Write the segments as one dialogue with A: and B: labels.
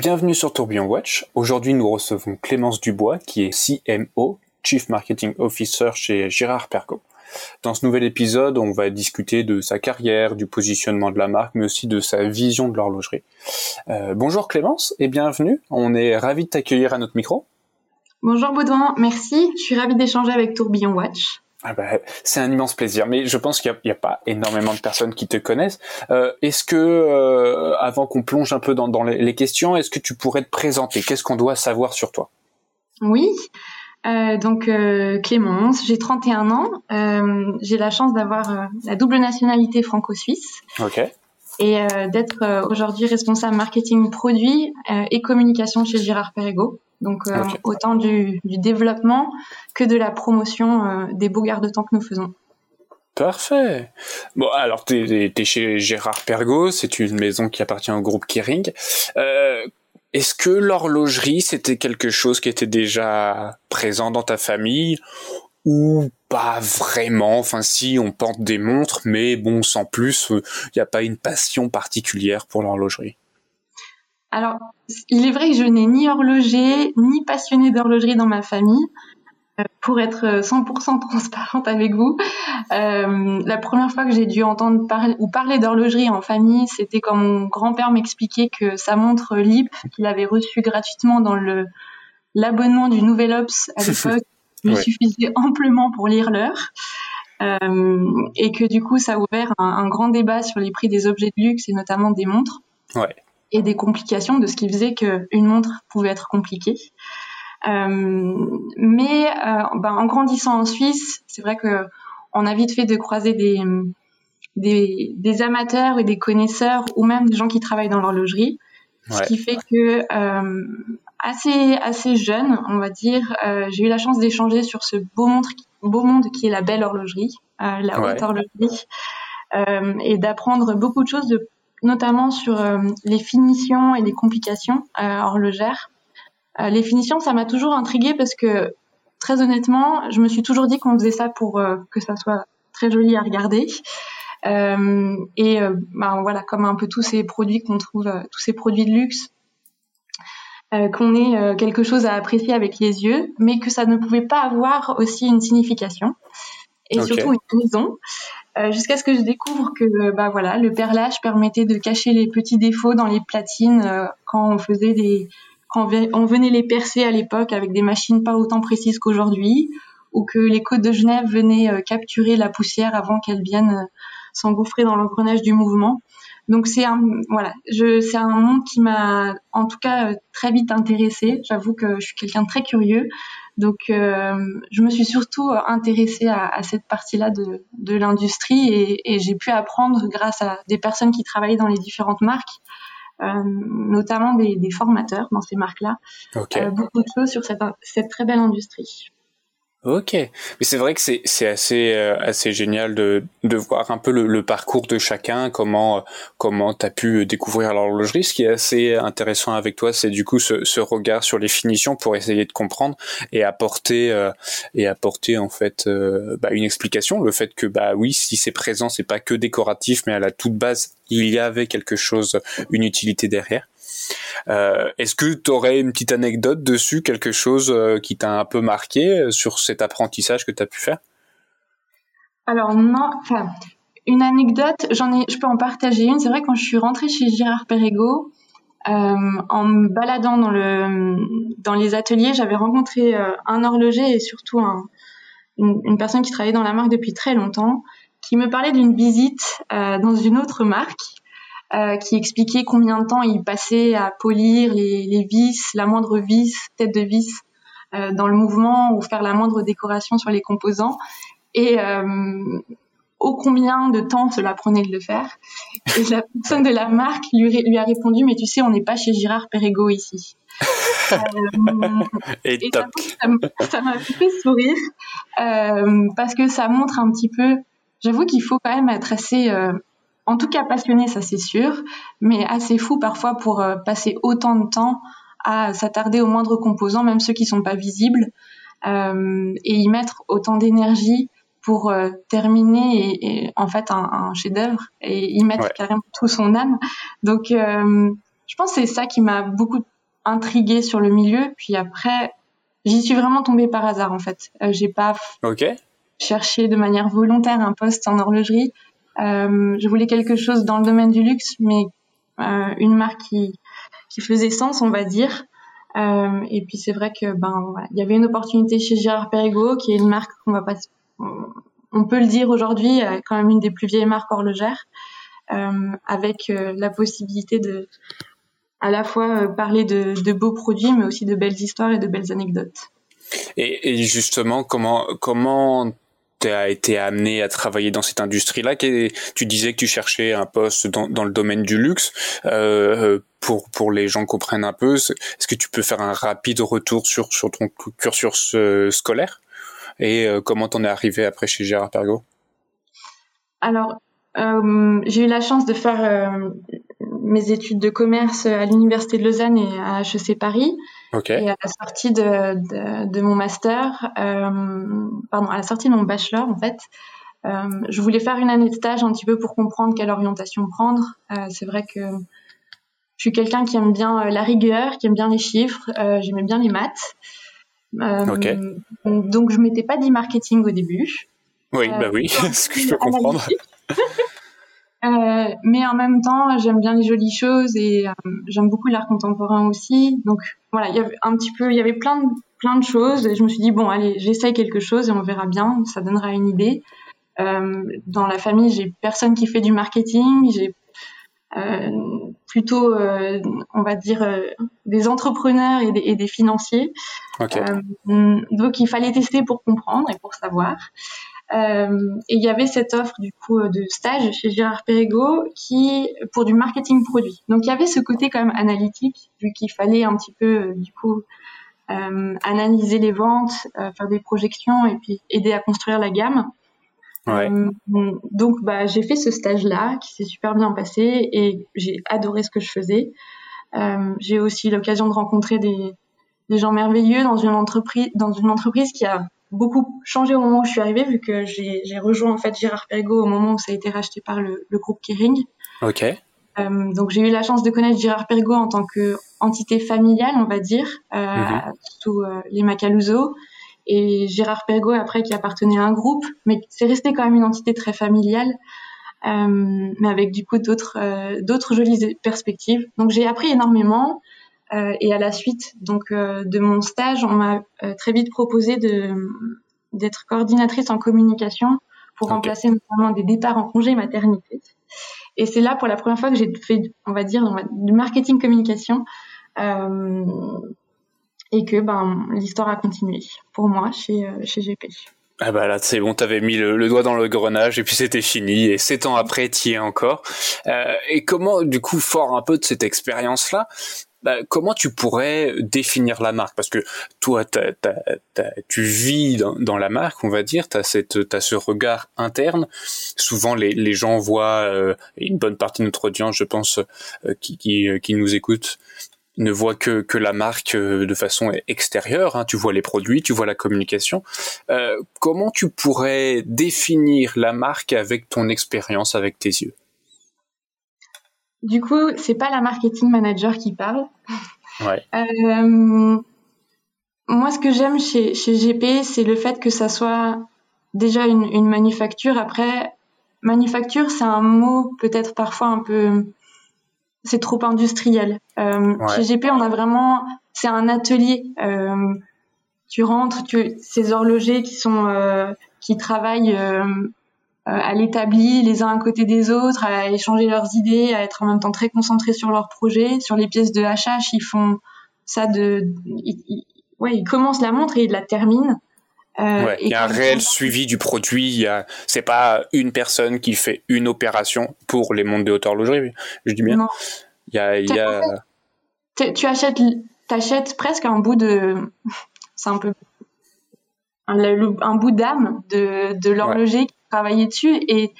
A: Bienvenue sur Tourbillon Watch. Aujourd'hui, nous recevons Clémence Dubois, qui est CMO, Chief Marketing Officer chez Gérard Pergo. Dans ce nouvel épisode, on va discuter de sa carrière, du positionnement de la marque, mais aussi de sa vision de l'horlogerie. Euh, bonjour Clémence et bienvenue. On est ravi de t'accueillir à notre micro.
B: Bonjour Baudouin, merci. Je suis ravie d'échanger avec Tourbillon Watch.
A: Ah bah, c'est un immense plaisir, mais je pense qu'il n'y a, pas énormément de personnes qui te connaissent. Euh, est-ce que, euh, avant qu'on plonge un peu dans, les, questions, est-ce que tu pourrais te présenter? Qu'est-ce qu'on doit savoir sur toi?
B: Oui, euh, donc Clémence, j'ai 31 ans, j'ai la chance d'avoir la double nationalité franco-suisse.
A: Ok.
B: Et d'être aujourd'hui responsable marketing produit et communication chez Girard Perregaux. Donc euh, autant du, développement que de la promotion euh, des beaux garde-temps que nous faisons.
A: Parfait. Bon, alors tu es, chez Gérard Pergo, c'est une maison qui appartient au groupe Kering. Euh, est-ce que l'horlogerie, c'était quelque chose qui était déjà présent dans ta famille ou pas vraiment? Enfin, si, on porte des montres, mais bon, sans plus, il n'y a pas une passion particulière pour l'horlogerie.
B: Alors, il est vrai que je n'ai ni horloger, ni passionné d'horlogerie dans ma famille. Euh, pour être 100% transparente avec vous, euh, la première fois que j'ai dû entendre parler ou parler d'horlogerie en famille, c'était quand mon grand-père m'expliquait que sa montre LIP, qu'il avait reçue gratuitement dans le l'abonnement du Nouvel Ops à l'époque, lui suffisait amplement pour lire l'heure. Euh, et que du coup, ça a ouvert un, un, grand débat sur les prix des objets de luxe et notamment des montres.
A: Ouais
B: et des complications de ce qui faisait qu'une montre pouvait être compliquée. Euh, mais euh, ben, en grandissant en Suisse, c'est vrai que on a vite fait de croiser des, des, des, amateurs et des connaisseurs ou même des gens qui travaillent dans l'horlogerie. Ce qui fait que euh, assez assez jeune, on va dire, j'ai eu la chance d'échanger sur ce beau, monde qui est la belle horlogerie, la haute horlogerie, et d'apprendre beaucoup de choses de notamment sur euh, les finitions et les complications euh, horlogères. Euh, les finitions, ça m'a toujours intriguée parce que très honnêtement, je me suis toujours dit qu'on faisait ça pour que ça soit très joli à regarder. Euh, et ben voilà, comme un peu tous ces produits qu'on trouve, tous ces produits de luxe, qu'on ait quelque chose à apprécier avec les yeux, mais que ça ne pouvait pas avoir aussi une signification et surtout une raison. Euh, jusqu'à ce que je découvre que bah voilà, le perlage permettait de cacher les petits défauts dans les platines euh, quand on faisait des quand on venait les percer à l'époque avec des machines pas autant précises qu'aujourd'hui ou que les côtes de Genève venaient euh, capturer la poussière avant qu'elle vienne s'engouffrer dans l'engrenage du mouvement. Donc c'est un voilà, je c'est un monde qui m'a en tout cas très vite intéressée. J'avoue que je suis quelqu'un de très curieux. Donc, euh, je me suis surtout intéressée à, cette partie-là de, l'industrie et, j'ai pu apprendre grâce à des personnes qui travaillaient dans les différentes marques, euh, notamment des, formateurs dans ces marques-là, euh, beaucoup de choses sur cette très belle industrie.
A: Ok, mais c'est vrai que c'est c'est assez euh, assez génial de de voir un peu le, le parcours de chacun, comment euh, comment t'as pu découvrir l'horlogerie. Ce qui est assez intéressant avec toi, c'est du coup ce, ce regard sur les finitions pour essayer de comprendre et apporter euh, et apporter en fait bah, une explication. Le fait que bah oui, si c'est présent, c'est pas que décoratif, mais à la toute base, il y avait quelque chose, une utilité derrière. Euh, est-ce que tu aurais une petite anecdote dessus, quelque chose euh, qui t'a un peu marqué euh, sur cet apprentissage que tu as pu faire?
B: Alors non, une anecdote, j'en ai, je peux en partager une. C'est vrai quand je suis rentrée chez Gérard Perregaux, en me baladant dans le dans les ateliers, j'avais rencontré un horloger et surtout une, personne qui travaillait dans la marque depuis très longtemps, qui me parlait d'une visite dans une autre marque euh, qui expliquait combien de temps il passait à polir les, les vis, la moindre vis, tête de vis euh, dans le mouvement ou faire la moindre décoration sur les composants et euh, ô combien de temps cela prenait de le faire. Et la personne de la marque lui, lui a répondu mais tu sais on n'est pas chez Girard Perregaux ici.
A: Euh, et, et
B: ça m'a fait sourire euh, parce que ça montre un petit peu. J'avoue qu'il faut quand même être assez en tout cas passionné, ça c'est sûr, mais assez fou parfois pour euh, passer autant de temps à s'attarder aux moindres composants, même ceux qui sont pas visibles, euh, et y mettre autant d'énergie pour euh, terminer et, en fait un, chef-d'œuvre et y mettre carrément tout son âme. Donc je pense que c'est ça qui m'a beaucoup intriguée sur le milieu. Puis après, j'y suis vraiment tombée par hasard en fait. J'ai pas cherché de manière volontaire un poste en horlogerie. Euh, je voulais quelque chose dans le domaine du luxe, mais euh, une marque qui, faisait sens, on va dire. Euh, et puis c'est vrai que ben il y avait une opportunité chez Gérard Perregaux, qui est une marque qu'on va pas, on peut le dire aujourd'hui, quand même une des plus vieilles marques horlogères, avec la possibilité de à la fois parler de, beaux produits, mais aussi de belles histoires et de belles anecdotes.
A: Et, et justement, comment comment as été amené à travailler dans cette industrie-là Tu disais que tu cherchais un poste dans, le domaine du luxe. Euh, pour pour les gens comprennent un peu, est-ce que tu peux faire un rapide retour sur sur ton cursus euh, scolaire? Et euh, comment t'en es arrivé après chez Gérard Pergaud?
B: Alors, j'ai eu la chance de faire mes études de commerce à l'université de Lausanne et à HEC Paris. Et à la sortie de, de, mon master, euh, pardon, à la sortie de mon bachelor en fait, euh, je voulais faire une année de stage un petit peu pour comprendre quelle orientation prendre. Euh, c'est vrai que je suis quelqu'un qui aime bien la rigueur, qui aime bien les chiffres, j'aimais bien les maths. Donc je m'étais pas dit marketing au début.
A: Oui, bah oui, ce que je peux comprendre.
B: Euh, mais en même temps, j'aime bien les jolies choses et euh, j'aime beaucoup l'art contemporain aussi. Donc voilà, il y avait un petit peu, il y avait plein de, plein de choses et je me suis dit bon, allez, j'essaye quelque chose et on verra bien, ça donnera une idée. Euh, dans la famille, j'ai personne qui fait du marketing, j'ai euh, plutôt, euh, on va dire, des entrepreneurs et des, et des financiers. Okay. donc il fallait tester pour comprendre et pour savoir. Euh, et il y avait cette offre du coup euh, de stage chez Gérard Perregaux qui pour du marketing produit. Donc il y avait ce côté quand même analytique vu qu'il fallait un petit peu euh, du coup euh, analyser les ventes, faire des projections et puis aider à construire la gamme. Ouais. donc bah j'ai fait ce stage là qui s'est super bien passé et j'ai adoré ce que je faisais. j'ai aussi l'occasion de rencontrer des, des gens merveilleux dans une entreprise dans une entreprise qui a beaucoup changé au moment où je suis arrivée, vu que j'ai rejoint en fait Gérard Perregaux au moment où ça a été racheté par le, le groupe Kering.
A: Ok.
B: Euh, donc j'ai eu la chance de connaître Gérard Perregaux en tant que entité familiale, on va dire, euh, mhm. sous euh, les Macaluso. Et Gérard Perregaux après qui appartenait à un groupe, mais c'est resté quand même une entité très familiale, mais avec du coup d'autres d'autres jolies perspectives. Donc j'ai appris énormément. Euh, et à la suite donc euh, de mon stage, on m'a euh, très vite proposé d'être coordinatrice en communication pour remplacer notamment des départs en congé maternité. Et c'est là pour la première fois que j'ai fait, on va dire, du marketing communication euh, et que ben l'histoire a continué pour moi chez chez GP.
A: Ah bah là c'est bon, t'avais mis le, doigt dans le grenage et puis c'était fini et sept ans après t'y es encore. Euh, et comment du coup fort un peu de cette expérience là, bah, comment tu pourrais définir la marque? Parce que toi, tu vis dans, la marque, on va dire, tu as, ce regard interne. Souvent, les, gens voient, euh, une bonne partie de notre audience, je pense, euh, qui, qui, nous écoute, ne voit que, que la marque euh, de façon extérieure. Hein. Tu vois les produits, tu vois la communication. comment tu pourrais définir la marque avec ton expérience, avec tes yeux?
B: Du coup, c'est pas la marketing manager qui parle.
A: Ouais.
B: Euh, moi, ce que j'aime chez, chez GP, c'est le fait que ça soit déjà une, une manufacture. Après, manufacture, c'est un mot peut-être parfois un peu, c'est trop industriel. Euh, Chez GP, on a vraiment, c'est un atelier. Euh, tu rentres, tu, ces horlogers qui sont, qui travaillent à l'établi les uns à côté des autres, à échanger leurs idées, à être en même temps très concentrés sur leurs projets. Sur les pièces de HH, ils font ça de, ils, ouais, ils commencent la montre et ils la terminent.
A: Euh, ouais, il y a un réel suivi du produit. C'est pas une personne qui fait une opération pour les montres de haute horlogerie. Je dis bien. Non. Il y a, il y a...
B: tu achètes, t'achètes presque un bout de, c'est un peu un, un bout d'âme de, de l'horloger travailler dessus et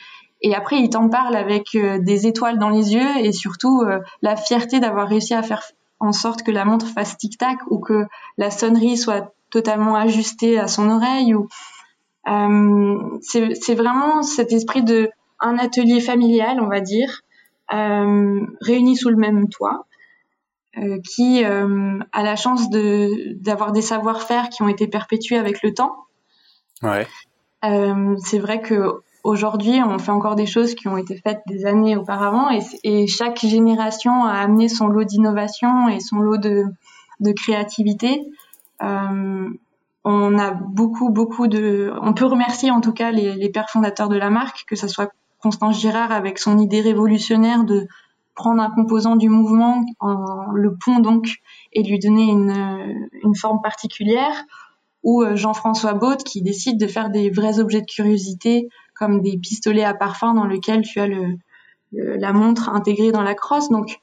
B: et après il t'en parle avec euh, des étoiles dans les yeux et surtout euh, la fierté d'avoir réussi à faire en sorte que la montre fasse tic tac ou que la sonnerie soit totalement ajustée à son oreille ou euh, c'est vraiment cet esprit de un atelier familial on va dire réuni sous le même toit qui a la chance de d'avoir des savoir-faire qui ont été perpétués avec le temps. C'est vrai que aujourd'hui, on fait encore des choses qui ont été faites des années auparavant, et, chaque génération a amené son lot d'innovation et son lot de, créativité. Euh, on a beaucoup, beaucoup de. On peut remercier en tout cas les, pères fondateurs de la marque, que ce soit Constance Girard avec son idée révolutionnaire de prendre un composant du mouvement, en, le pont donc, et lui donner une forme particulière, ou euh, Jean-François Baud qui décide de faire des vrais objets de curiosité comme des pistolets à parfum dans lesquels tu as le, la montre intégrée dans la crosse. Donc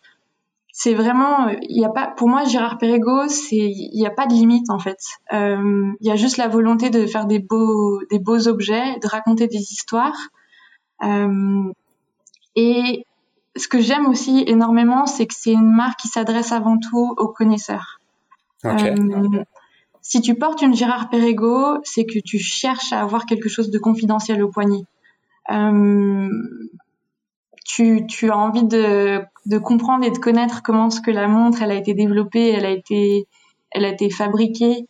B: c'est vraiment, il y a pas, pour moi Gérard Perregaux, c'est, il n'y a pas de limite en fait. Euh, il y a juste la volonté de faire des beaux, des beaux objets, de raconter des histoires. Euh, et ce que j'aime aussi énormément, c'est que c'est une marque qui s'adresse avant tout aux connaisseurs.
A: Okay. Euh,
B: si tu portes une Gérard Perregaux, c'est que tu cherches à avoir quelque chose de confidentiel au poignet. Euh, tu, as envie de, comprendre et de connaître comment ce que la montre elle a été développée, elle a été, fabriquée,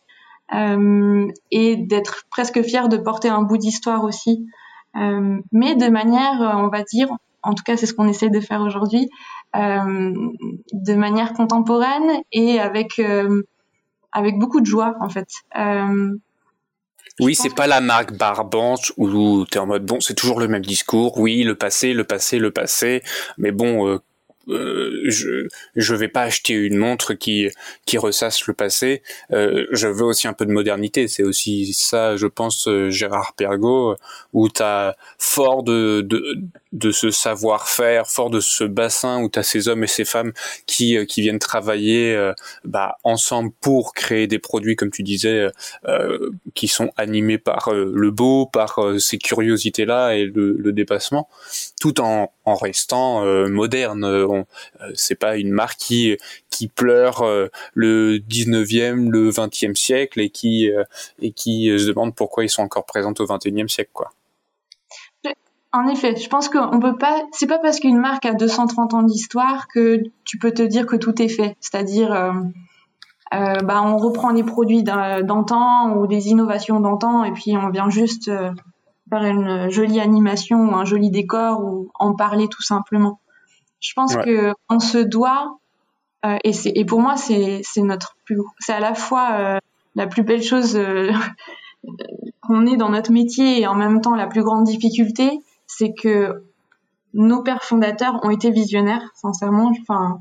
B: euh, et d'être presque fier de porter un bout d'histoire aussi, euh, mais de manière, on va dire, en tout cas c'est ce qu'on essaie de faire aujourd'hui, de manière contemporaine et avec avec beaucoup de joie en fait. Euh,
A: oui, c'est pas la marque barbante où tu es en mode bon, c'est toujours le même discours. Oui, le passé, le passé, le passé. Mais bon, euh, euh, je je vais pas acheter une montre qui qui ressasse le passé. Euh, je veux aussi un peu de modernité. C'est aussi ça, je pense, euh, Gérard Pergaud, où t'as fort de de de ce savoir-faire, fort de ce bassin où tu as ces hommes et ces femmes qui, euh, qui viennent travailler bah, ensemble pour créer des produits, comme tu disais, euh, qui sont animés par le beau, par ces curiosités-là et le, le, dépassement, tout en, en restant moderne. On, c'est pas une marque qui, qui pleure le 19e, le 20e siècle et qui, et qui se demande pourquoi ils sont encore présents au 21e siècle. quoi.
B: En effet, je pense qu'on peut pas. C'est pas parce qu'une marque a 230 ans d'histoire que tu peux te dire que tout est fait. C'est-à-dire, euh, euh, bah, on reprend des produits d'antan ou des innovations d'antan et puis on vient juste euh, faire une jolie animation ou un joli décor ou en parler tout simplement. Je pense ouais. que on se doit euh, et c'est et pour moi c'est c'est notre plus c'est à la fois euh, la plus belle chose qu'on ait dans notre métier et en même temps la plus grande difficulté c'est que nos pères fondateurs ont été visionnaires, sincèrement. Enfin,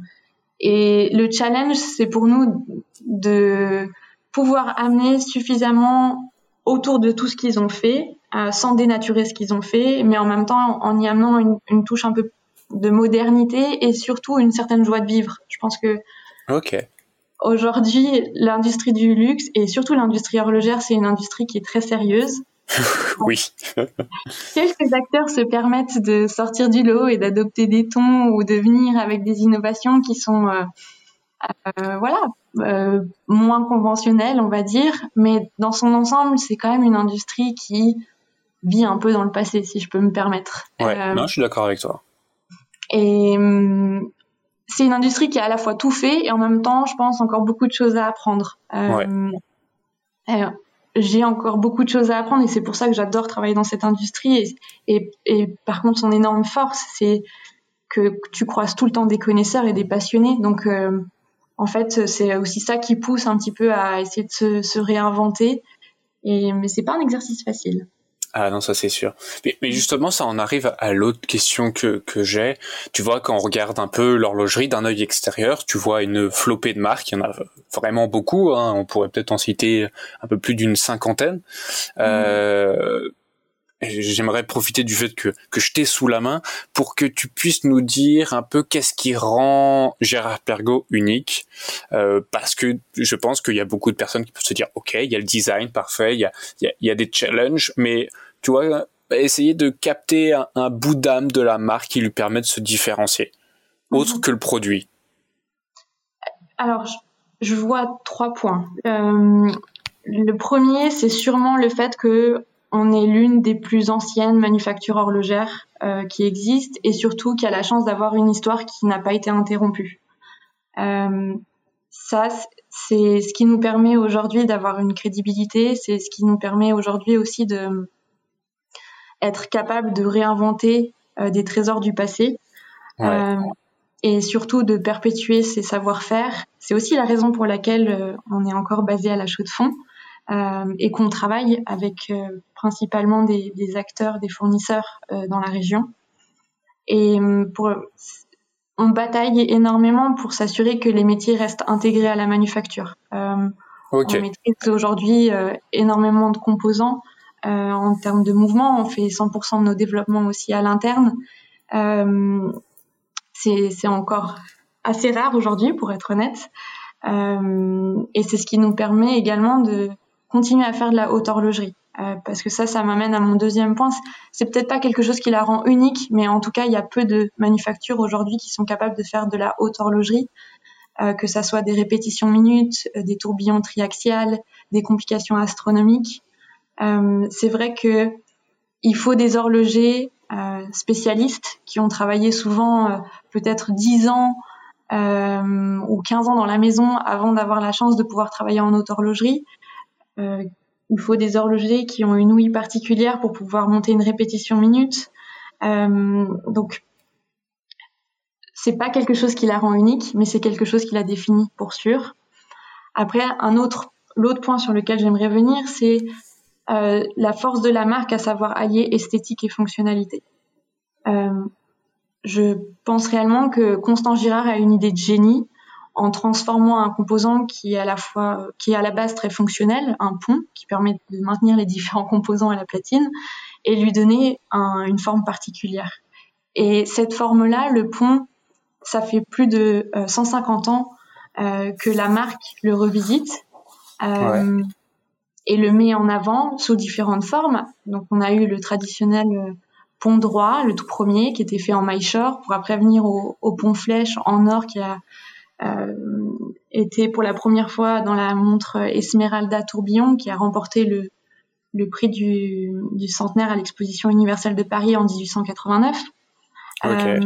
B: et le challenge, c'est pour nous de pouvoir amener suffisamment autour de tout ce qu'ils ont fait, euh, sans dénaturer ce qu'ils ont fait, mais en même temps en y amenant une, une, touche un peu de modernité et surtout une certaine joie de vivre. Je pense que
A: okay.
B: aujourd'hui, l'industrie du luxe et surtout l'industrie horlogère, c'est une industrie qui est très sérieuse.
A: oui.
B: Quelques acteurs se permettent de sortir du lot et d'adopter des tons ou de venir avec des innovations qui sont, euh, euh, voilà, euh, moins conventionnelles, on va dire. Mais dans son ensemble, c'est quand même une industrie qui vit un peu dans le passé, si je peux me permettre.
A: Ouais, non, je suis d'accord avec toi.
B: Et hum, c'est une industrie qui a à la fois tout fait et en même temps, je pense, encore beaucoup de choses à apprendre.
A: ouais
B: j'ai encore beaucoup de choses à apprendre et c'est pour ça que j'adore travailler dans cette industrie. Et, et, et, par contre, son énorme force, c'est que tu croises tout le temps des connaisseurs et des passionnés. Donc, euh, en fait, c'est aussi ça qui pousse un petit peu à essayer de se, se réinventer. Et, mais c'est pas un exercice facile.
A: Ah non, ça c'est sûr. Mais, justement, ça en arrive à l'autre question que, que j'ai. Tu vois, quand on regarde un peu l'horlogerie d'un œil extérieur, tu vois une flopée de marques. Il y en a vraiment beaucoup. Hein. On pourrait peut-être en citer un peu plus d'une cinquantaine. Euh, J'aimerais profiter du fait que, que je t'ai sous la main pour que tu puisses nous dire un peu qu'est-ce qui rend Gérard Pergaud unique. Euh, parce que je pense qu'il y a beaucoup de personnes qui peuvent se dire, OK, il y a le design, parfait, il y a, il y a, il y a des challenges, mais tu vois, essayer de capter un, un bout d'âme de la marque qui lui permet de se différencier, autre mmh. que le produit.
B: Alors, je, je vois trois points. Euh, le premier, c'est sûrement le fait que on est l'une des plus anciennes manufactures horlogères euh, qui existent et surtout qui a la chance d'avoir une histoire qui n'a pas été interrompue. ça, c'est ce qui nous permet aujourd'hui d'avoir une crédibilité, c'est ce qui nous permet aujourd'hui aussi de être capable de réinventer des trésors du passé. et surtout de perpétuer ces savoir-faire. C'est aussi la raison pour laquelle on est encore basé à la chaux de fond euh, et qu'on travaille avec euh, principalement des, des, acteurs, des fournisseurs euh, dans la région. Et pour, on bataille énormément pour s'assurer que les métiers restent intégrés à la manufacture. Euh, okay. On maîtrise aujourd'hui énormément de composants euh, en termes de mouvement. On fait 100% de nos développements aussi à l'interne. Euh, c'est encore assez rare aujourd'hui, pour être honnête. et c'est ce qui nous permet également de continuer à faire de la haute horlogerie. Euh, parce que ça, ça m'amène à mon deuxième point. C'est peut-être pas quelque chose qui la rend unique, mais en tout cas, il y a peu de manufactures aujourd'hui qui sont capables de faire de la haute horlogerie, euh, que ça soit des répétitions minutes, euh, des tourbillons triaxiales, des complications astronomiques. C'est vrai que il faut des horlogers spécialistes qui ont travaillé souvent peut-être 10 ans ou 15 ans dans la maison avant d'avoir la chance de pouvoir travailler en haute horlogerie il faut des horlogers qui ont une ouïe particulière pour pouvoir monter une répétition minute. Euh, donc, c'est pas quelque chose qui la rend unique, mais c'est quelque chose qui la définit pour sûr. Après, un autre, l'autre point sur lequel j'aimerais venir, c'est euh, la force de la marque à savoir allier esthétique et fonctionnalité. Euh, je pense réellement que Constant Girard a une idée de génie en transformant un composant qui est à la fois, qui est à la base très fonctionnel, un pont qui permet de maintenir les différents composants à la platine et lui donner une forme particulière. Et cette forme-là, le pont, ça fait plus de 150 euh, ans euh, que la marque le revisite euh, et le met en avant sous différentes formes. Donc on a eu le traditionnel pont droit, le tout premier, qui était fait en maille pour après venir au, au pont flèche en or qui a était pour la première fois dans la montre Esmeralda Tourbillon qui a remporté le, le prix du, du centenaire à l'exposition universelle de Paris en 1889. Euh,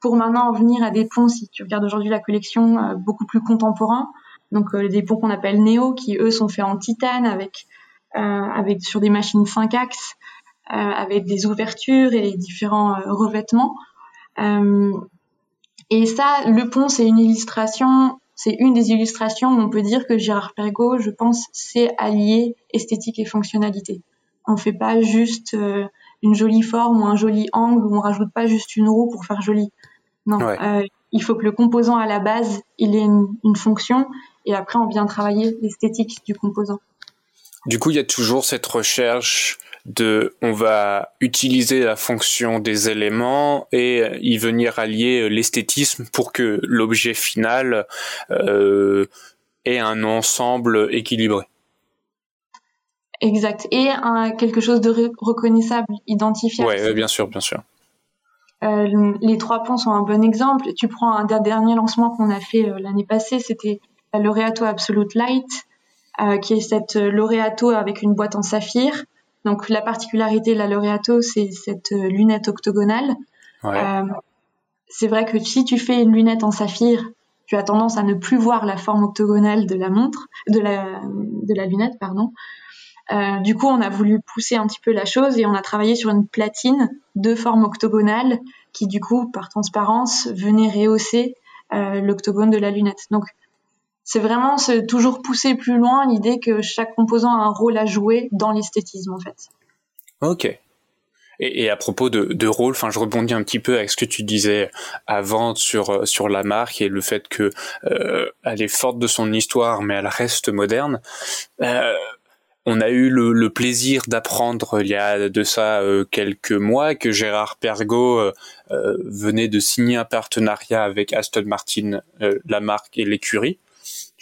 B: pour maintenant en venir à des ponts, si tu regardes aujourd'hui la collection, euh, beaucoup plus contemporains, donc des ponts qu'on appelle néo, qui eux sont faits en titane avec, avec sur des machines 5 axes, avec des ouvertures et différents revêtements. Et ça, le pont, c'est une illustration, c'est une des illustrations où on peut dire que Gérard Pergaud, je pense, c'est allier esthétique et fonctionnalité. On fait pas juste euh, une jolie forme ou un joli angle, ou on rajoute pas juste une roue pour faire joli. Non, euh, il faut que le composant à la base, il ait une, une fonction, et après on vient travailler l'esthétique du composant.
A: Du coup, il y a toujours cette recherche de on va utiliser la fonction des éléments et y venir allier l'esthétisme pour que l'objet final euh, ait un ensemble équilibré.
B: Exact. Et un, quelque chose de reconnaissable, identifiable.
A: Oui, bien sûr, bien sûr.
B: Euh, les trois ponts sont un bon exemple. Tu prends un des derniers lancements qu'on a fait euh, l'année passée, c'était la Laureato Absolute Light, euh, qui est cette Laureato avec une boîte en saphir donc la particularité de la Laureato, c'est cette euh, lunette octogonale. Euh, c'est vrai que si tu fais une lunette en saphir, tu as tendance à ne plus voir la forme octogonale de la montre, de la, de la lunette, pardon. Euh, du coup, on a voulu pousser un petit peu la chose et on a travaillé sur une platine de forme octogonale qui, du coup, par transparence, venait rehausser euh, l'octogone de la lunette. Donc, c'est vraiment toujours pousser plus loin l'idée que chaque composant a un rôle à jouer dans l'esthétisme en fait.
A: Ok. Et, à propos de, rôle, enfin, je rebondis un petit peu avec ce que tu disais avant sur sur la marque et le fait que euh, elle est forte de son histoire, mais elle reste moderne. Euh, on a eu le, plaisir d'apprendre il y a de ça euh, quelques mois que Gérard Pergaud euh, euh, venait de signer un partenariat avec Aston Martin, la marque et l'écurie.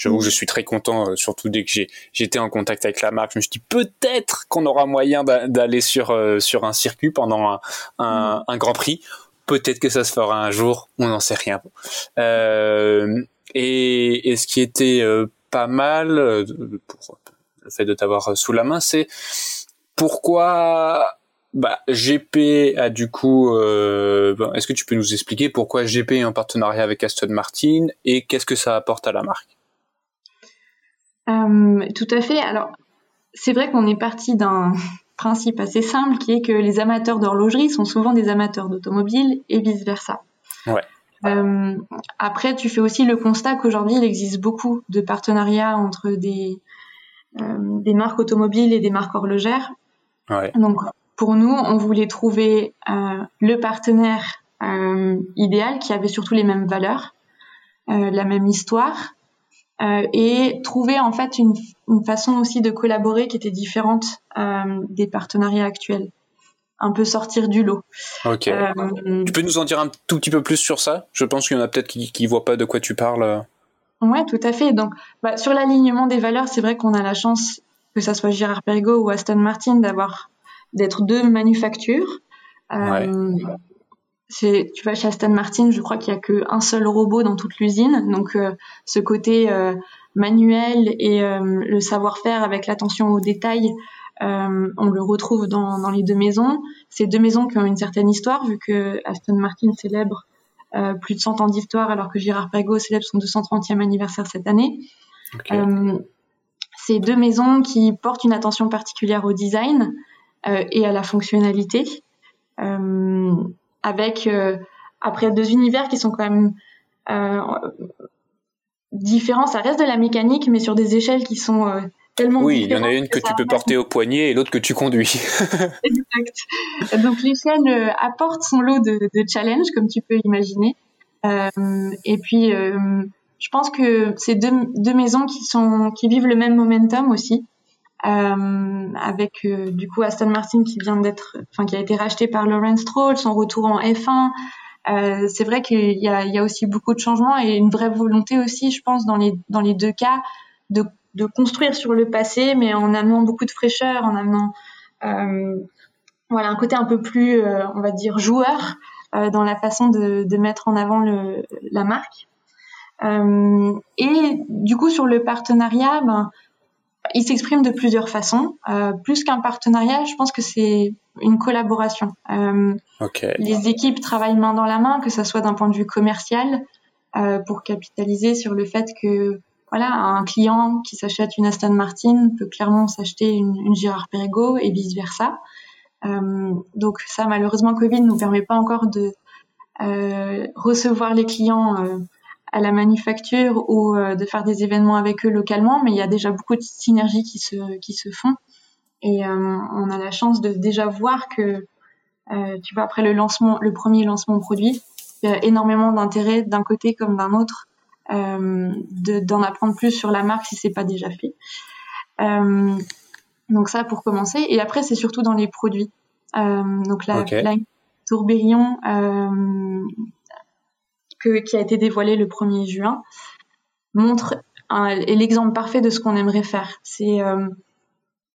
A: J'avoue que je suis très content, euh, surtout dès que j'ai j'étais en contact avec la marque. Je me suis dit peut-être qu'on aura moyen d'aller sur euh, sur un circuit pendant un, un, Grand Prix. Peut-être que ça se fera un jour, on n'en sait rien. Euh, et, et, ce qui était euh, pas mal pour le fait de t'avoir sous la main, c'est pourquoi bah, GP a du coup. Euh, Est-ce que tu peux nous expliquer pourquoi GP est en partenariat avec Aston Martin et qu'est-ce que ça apporte à la marque?
B: Euh, Tout à fait. Alors, c'est vrai qu'on est parti d'un principe assez simple qui est que les amateurs d'horlogerie sont souvent des amateurs d'automobile et vice versa.
A: Ouais.
B: Euh, après, tu fais aussi le constat qu'aujourd'hui, il existe beaucoup de partenariats entre des, euh, des marques automobiles et des marques horlogères.
A: Ouais.
B: Donc, pour nous, on voulait trouver le partenaire idéal qui avait surtout les mêmes valeurs, la même histoire, euh, et trouver en fait une, une, façon aussi de collaborer qui était différente euh, des partenariats actuels. Un peu sortir du lot.
A: Ok. Euh, tu peux nous en dire un tout petit peu plus sur ça? Je pense qu'il y en a peut-être qui ne voient pas de quoi tu parles.
B: Ouais, tout à fait. Donc, bah, sur l'alignement des valeurs, c'est vrai qu'on a la chance, que ça soit Girard Perregaux ou Aston Martin, d'avoir d'être deux manufactures.
A: Ouais.
B: C'est, tu vas chez Aston Martin, je crois qu'il y a qu'un seul robot dans toute l'usine, donc euh, ce côté euh, manuel et euh, le savoir-faire avec l'attention aux détails, on le retrouve dans, dans, les deux maisons. Ces deux maisons qui ont une certaine histoire, vu que Aston Martin célèbre plus de 100 ans d'histoire, alors que Girard Perregaux célèbre son 230e anniversaire cette année.
A: Okay.
B: ces deux maisons qui portent une attention particulière au design, et à la fonctionnalité, euh, avec euh, après deux univers qui sont quand même différents. Ça reste de la mécanique, mais sur des échelles qui sont tellement
A: oui, il y en a une que, que tu peux porter au poignet et l'autre que tu conduis.
B: exact. Donc l'échelle apporte son lot de, de challenges, comme tu peux imaginer. et puis je pense que c'est deux, deux maisons qui sont qui vivent le même momentum aussi. Euh, avec euh, du coup Aston Martin qui vient d'être, enfin qui a été racheté par Lawrence Stroll, son retour en F1. Euh, c'est vrai qu'il y a, il y a aussi beaucoup de changements et une vraie volonté aussi, je pense, dans les dans les deux cas, de, de construire sur le passé, mais en amenant beaucoup de fraîcheur, en amenant euh, voilà un côté un peu plus, euh, on va dire, joueur dans la façon de, de mettre en avant le, la marque. et du coup sur le partenariat, ben il s'exprime de plusieurs façons. Euh, plus qu'un partenariat, je pense que c'est une collaboration. Euh,
A: okay.
B: Les équipes travaillent main dans la main, que ce soit d'un point de vue commercial, euh, pour capitaliser sur le fait que voilà, un client qui s'achète une Aston Martin peut clairement s'acheter une, une Girard Perregaux et vice versa. Donc ça, malheureusement, Covid nous permet pas encore de recevoir les clients à la manufacture ou euh, de faire des événements avec eux localement, mais il y a déjà beaucoup de synergies qui se, qui se font. Et euh, on a la chance de déjà voir que, euh, tu vois, après le lancement, le premier lancement produit, il y a énormément d'intérêt d'un côté comme d'un autre euh, d'en apprendre plus sur la marque si c'est pas déjà fait. Euh, donc ça pour commencer. Et après c'est surtout dans les produits. Euh, donc la,
A: okay.
B: la tourbillon que, qui a été dévoilé le 1er juin montre l'exemple parfait de ce qu'on aimerait faire. C'est euh,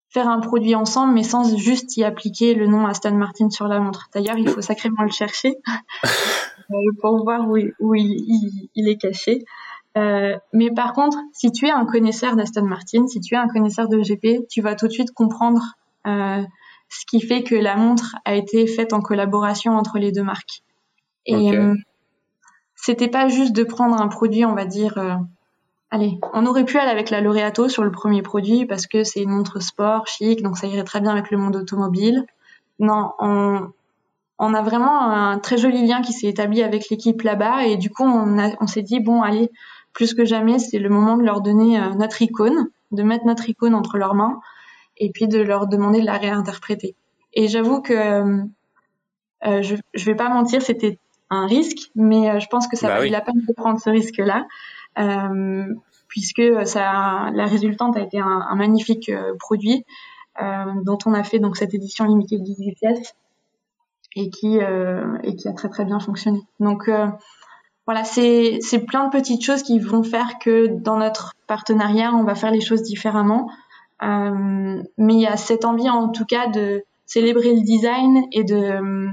B: faire un produit ensemble, mais sans juste y appliquer le nom Aston Martin sur la montre. D'ailleurs, il faut sacrément le chercher pour voir où, où il, il, il, est caché. Euh, mais par contre, si tu es un connaisseur d'Aston Martin, si tu es un connaisseur de GP, tu vas tout de suite comprendre euh, ce qui fait que la montre a été faite en collaboration entre les deux marques. Et
A: okay.
B: C'était pas juste de prendre un produit, on va dire. Euh, allez, on aurait pu aller avec la Laureato sur le premier produit parce que c'est une montre sport, chic, donc ça irait très bien avec le monde automobile. Non, on, on a vraiment un très joli lien qui s'est établi avec l'équipe là-bas et du coup on, on s'est dit bon allez, plus que jamais c'est le moment de leur donner euh, notre icône, de mettre notre icône entre leurs mains et puis de leur demander de la réinterpréter. Et j'avoue que euh, je, je vais pas mentir, c'était un risque, mais euh, je pense que ça
A: bah oui.
B: la peine de prendre ce risque-là, euh, puisque ça, la résultante a été un, un magnifique euh, produit euh, dont on a fait donc cette édition limitée de 18 pièces et qui et qui a très très bien fonctionné. Donc voilà, c'est c'est plein de petites choses qui vont faire que dans notre partenariat, on va faire les choses différemment. Mais il y a cette envie en tout cas de célébrer le design et de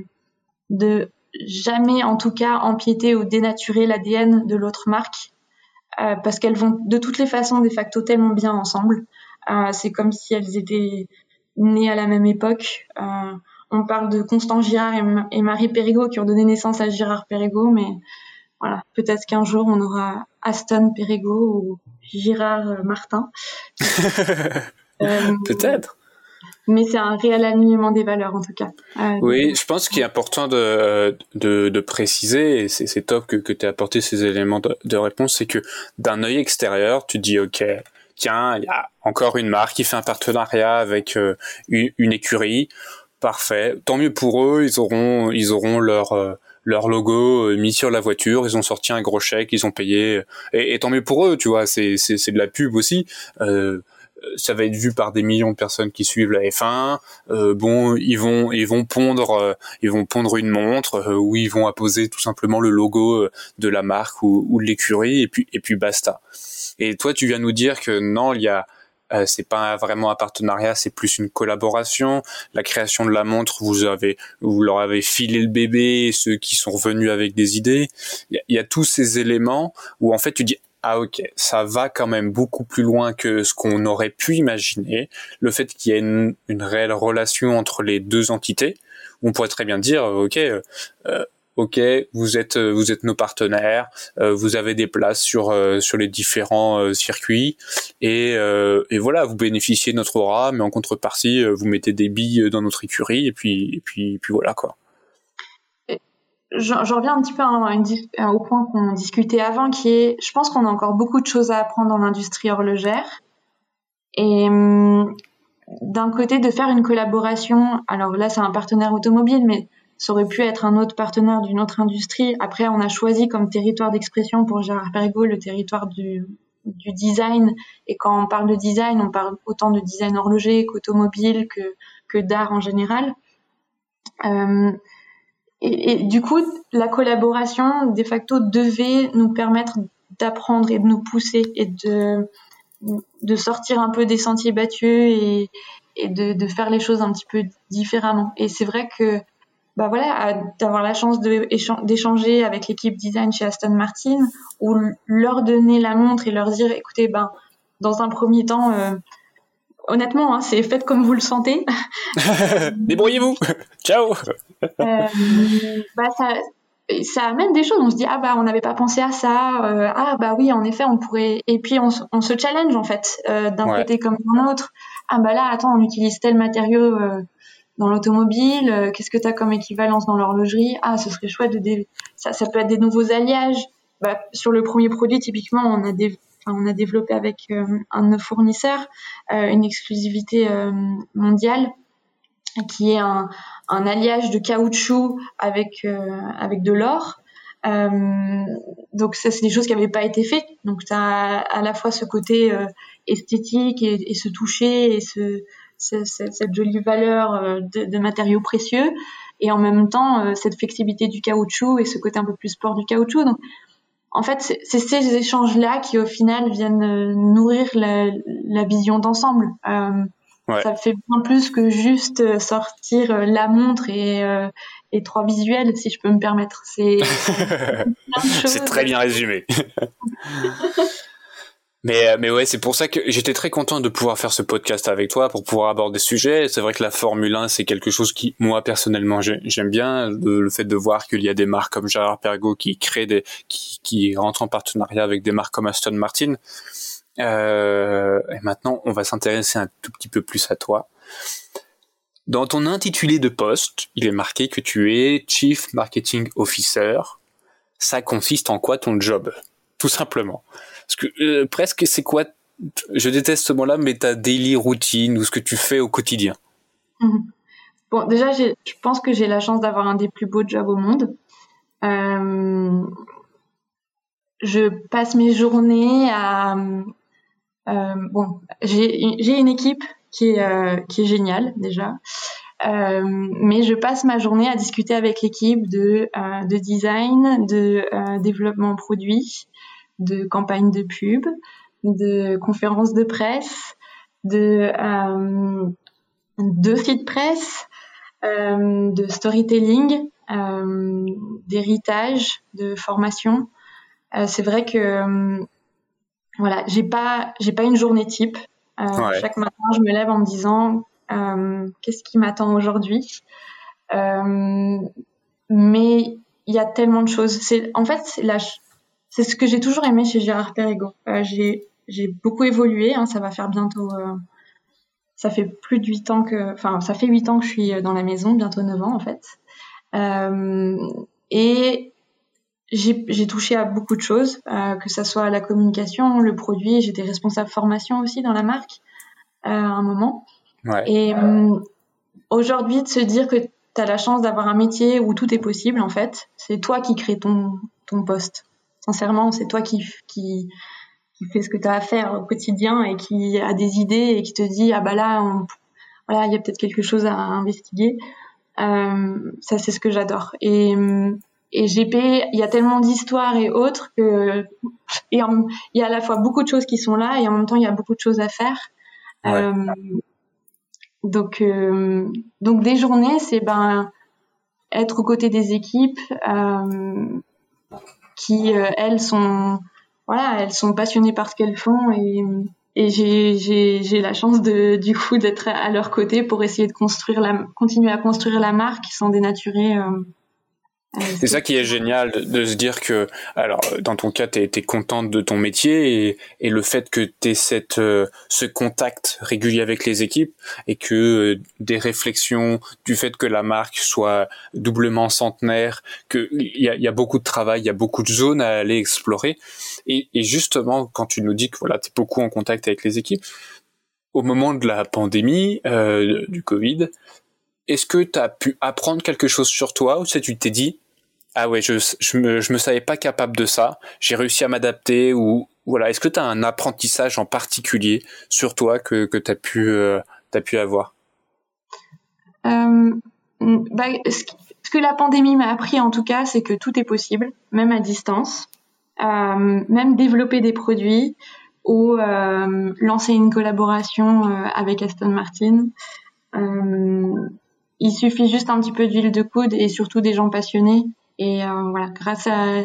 B: de jamais en tout cas empiéter ou dénaturer l'ADN de l'autre marque euh, parce qu'elles vont de toutes les façons de facto tellement bien ensemble. Euh, c'est comme si elles étaient nées à la même époque. Euh, on parle de Constant Girard et, Marie Perrigo qui ont donné naissance à Girard Perrigo, mais voilà, peut-être qu'un jour on aura Aston Perrigo ou Girard Martin.
A: Peut-être.
B: Mais c'est un réel alignement des valeurs en tout cas.
A: Euh, oui, je pense qu'il est important de, de, de préciser, et c'est top que, que tu aies apporté ces éléments de, de réponse, c'est que d'un œil extérieur, tu dis ok, tiens, il y a encore une marque qui fait un partenariat avec euh, une, écurie, parfait, tant mieux pour eux, ils auront ils auront leur euh, leur logo mis sur la voiture, ils ont sorti un gros chèque, ils ont payé, et, tant mieux pour eux, tu vois, c'est c'est de la pub aussi. Ça va être vu par des millions de personnes qui suivent la F1. bon, ils vont ils vont pondre ils vont pondre une montre où ils vont apposer tout simplement le logo de la marque ou, ou de l'écurie et puis et puis basta. Et toi, tu viens nous dire que non, il y a euh, c'est pas vraiment un partenariat, c'est plus une collaboration. La création de la montre, vous avez, vous leur avez filé le bébé, ceux qui sont revenus avec des idées. Il y, a tous ces éléments où en fait tu dis ah ok, ça va quand même beaucoup plus loin que ce qu'on aurait pu imaginer. Le fait qu'il y ait une, une, réelle relation entre les deux entités, on pourrait très bien dire ok. Euh, ok, vous êtes euh, vous êtes nos partenaires, euh, vous avez des places sur euh, sur les différents circuits et, et voilà, vous bénéficiez de notre aura, mais en contrepartie, vous mettez des billes dans notre écurie et puis et puis puis voilà quoi.
B: J'en reviens un petit peu au point qu'on discutait avant, qui est, je pense qu'on a encore beaucoup de choses à apprendre dans l'industrie horlogère. Et hum, d'un côté, de faire une collaboration, alors là c'est un partenaire automobile, mais ça aurait pu être un autre partenaire d'une autre industrie. Après, on a choisi comme territoire d'expression pour Gérard Perregaux le territoire du, design. Et quand on parle de design, on parle autant de design horloger qu'automobile, que, que d'art en général. Euh, et, du coup, la collaboration, de facto, devait nous permettre d'apprendre et de nous pousser et de, de sortir un peu des sentiers battus et, et de, de, faire les choses un petit peu différemment. Et c'est vrai que bah voilà, d'avoir la chance d'échanger avec l'équipe design chez Aston Martin, ou leur donner la montre et leur dire, écoutez, ben, dans un premier temps, euh, honnêtement, hein, c'est faites comme vous le sentez.
A: Débrouillez-vous. Ciao.
B: Euh, bah ça, ça amène des choses. On se dit ah bah on n'avait pas pensé à ça. Euh, ah bah oui en effet on pourrait. Et puis on, on se challenge en fait d'un côté comme d'un autre. Ah bah là attends on utilise tel matériau dans l'automobile euh, Qu'est-ce que tu as comme équivalence dans l'horlogerie? Ah, ce serait chouette de ça, ça peut être des nouveaux alliages. Bah, sur le premier produit, typiquement, on a, on a développé avec euh, un de nos fournisseurs euh, une exclusivité mondiale qui est un, alliage de caoutchouc avec avec de l'or. donc ça, c'est des choses qui n'avaient pas été faites. Donc tu as à la fois ce côté esthétique et, ce toucher et ce cette jolie valeur euh, de, matériaux précieux et en même temps euh, cette flexibilité du caoutchouc et ce côté un peu plus sport du caoutchouc. En fait, c'est ces échanges-là qui, au final, viennent euh, nourrir la, vision d'ensemble. Ça fait bien plus que juste sortir la montre et, et trois visuels, si je peux me permettre. C'est
A: très bien résumé. Mais, euh, mais ouais, c'est pour ça que j'étais très content de pouvoir faire ce podcast avec toi pour pouvoir aborder des sujets. C'est vrai que la Formule 1, c'est quelque chose qui, moi, personnellement, j'aime bien. Le, fait de voir qu'il y a des marques comme Gérard Pergo qui créent des, qui, qui rentrent en partenariat avec des marques comme Aston Martin. Euh, et maintenant, on va s'intéresser un tout petit peu plus à toi. Dans ton intitulé de poste, il est marqué que tu es Chief Marketing Officer. Ça consiste en quoi ton job? Tout simplement. Parce que euh, presque, c'est quoi Je déteste ce mot-là, mais ta daily routine ou ce que tu fais au quotidien.
B: Mhm. Bon, déjà, je pense que j'ai la chance d'avoir un des plus beaux jobs au monde. Euh, je passe mes journées à euh, bon, j'ai une équipe qui est qui est géniale déjà. mais je passe ma journée à discuter avec l'équipe de, de design, de développement produit, de campagnes de pub, de conférences de presse, de euh, de presse, euh, de storytelling, euh, d'héritage, de formation. Euh, c'est vrai que voilà, j'ai pas j'ai pas une journée type. Chaque matin, je me lève en me disant qu'est-ce qui m'attend aujourd'hui? mais il y a tellement de choses. C'est en fait c'est la c'est ce que j'ai toujours aimé chez Gérard Perregaux. j'ai j'ai beaucoup évolué. Hein, ça va faire bientôt ça fait plus de 8 ans que, enfin, ça fait 8 ans que je suis dans la maison, bientôt 9 ans en fait. Euh, et j'ai touché à beaucoup de choses, euh, que ça soit la communication, le produit. J'étais responsable formation aussi dans la marque euh, à un moment. Ouais. Et aujourd'hui, de se dire que tu as la chance d'avoir un métier où tout est possible, en fait, c'est toi qui crée ton, ton poste. Sincèrement, c'est toi qui, qui, qui fait ce que tu as à faire au quotidien et qui a des idées et qui te dit ah bah là voilà il y a peut-être quelque chose à investiguer. Euh, ça c'est ce que j'adore. Et et GP il y a tellement d'histoires et autres que et il y a à la fois beaucoup de choses qui sont là et en même temps il y a beaucoup de choses à faire. Euh, donc euh, donc des journées c'est ben être aux côtés des équipes qui elles sont voilà, elles sont passionnées par ce qu'elles font et, et j'ai la chance de, du coup d'être à leur côté pour essayer de construire la, continuer à construire la marque sans dénaturer euh,
A: c'est ça qui est génial de, se dire que, alors, dans ton cas, tu es, contente de ton métier et, et le fait que tu aies cette, euh, ce contact régulier avec les équipes et que euh, des réflexions du fait que la marque soit doublement centenaire, qu'il y a, y a beaucoup de travail, il y a beaucoup de zones à aller explorer. Et, et justement, quand tu nous dis que voilà, tu es beaucoup en contact avec les équipes, au moment de la pandémie euh, du Covid, est-ce que tu as pu apprendre quelque chose sur toi ou tu t'es dit ah ouais, je, je, me, je me savais pas capable de ça, j'ai réussi à m'adapter ou voilà, est-ce que tu as un apprentissage en particulier sur toi que, que tu as, pu, euh, pu avoir?
B: Euh, bah, ce, que la pandémie m'a appris en tout cas, c'est que tout est possible, même à distance, euh, même développer des produits ou lancer une collaboration avec Aston Martin. il suffit juste un petit peu d'huile de coude et surtout des gens passionnés et euh, voilà, grâce à,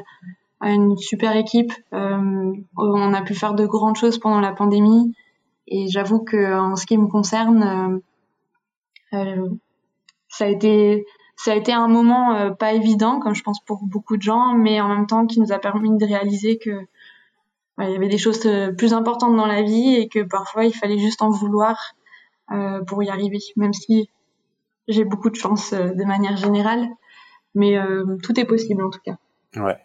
B: une super équipe, euh, on a pu faire de grandes choses pendant la pandémie. Et j'avoue que en ce qui me concerne, euh, ça a été ça a été un moment pas évident, comme je pense pour beaucoup de gens, mais en même temps qui nous a permis de réaliser que y avait des choses plus importantes dans la vie et que parfois il fallait juste en vouloir pour y arriver, même si j'ai beaucoup de chance de manière générale. Mais euh, tout est possible en tout cas.
A: Ouais.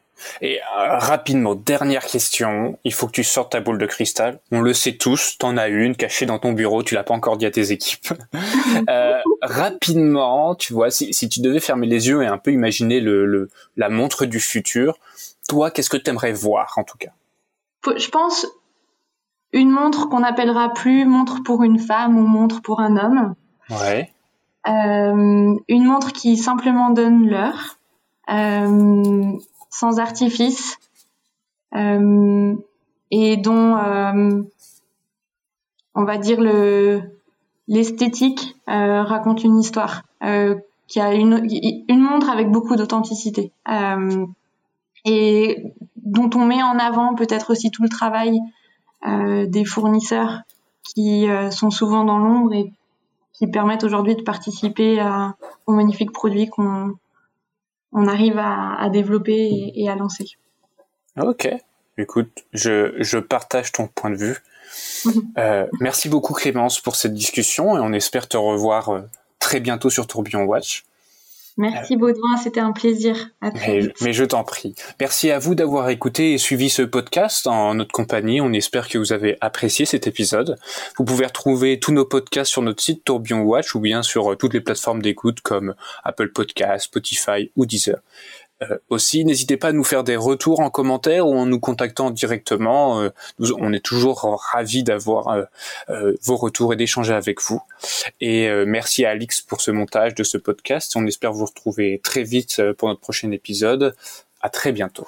A: Et euh, rapidement, dernière question. Il faut que tu sortes ta boule de cristal. On le sait tous, t'en as une cachée dans ton bureau. Tu l'as pas encore dit à tes équipes. euh, rapidement, tu vois, si, si, tu devais fermer les yeux et un peu imaginer le, le la montre du futur, toi, qu'est-ce que tu aimerais voir en tout cas?
B: Je pense une montre qu'on n'appellera plus montre pour une femme ou montre pour un homme.
A: Ouais.
B: Euh, une montre qui simplement donne l'heure, euh, sans artifice, euh, et dont on va dire le l'esthétique raconte une histoire qui a une, une montre avec beaucoup d'authenticité et dont on met en avant peut-être aussi tout le travail des fournisseurs qui sont souvent dans l'ombre et qui permettent aujourd'hui de participer à, aux magnifiques produits qu'on on arrive à, à développer et, à lancer.
A: Ok, écoute, je, je partage ton point de vue. Euh, merci beaucoup Clémence pour cette discussion et on espère te revoir euh, très bientôt sur Tourbillon Watch.
B: Merci Baudouin, c'était un plaisir.
A: mais, je t'en prie. Merci à vous d'avoir écouté et suivi ce podcast en notre compagnie. On espère que vous avez apprécié cet épisode. Vous pouvez retrouver tous nos podcasts sur notre site Tourbillon Watch ou bien sur euh, toutes les plateformes d'écoute comme Apple Podcasts, Spotify ou Deezer. Euh, aussi, n'hésitez pas à nous faire des retours en commentaire ou en nous contactant directement. Euh, on est toujours ravis d'avoir euh, vos retours et d'échanger avec vous. Et merci à Alix pour ce montage de ce podcast. On espère vous retrouver très vite pour notre prochain épisode. À très bientôt.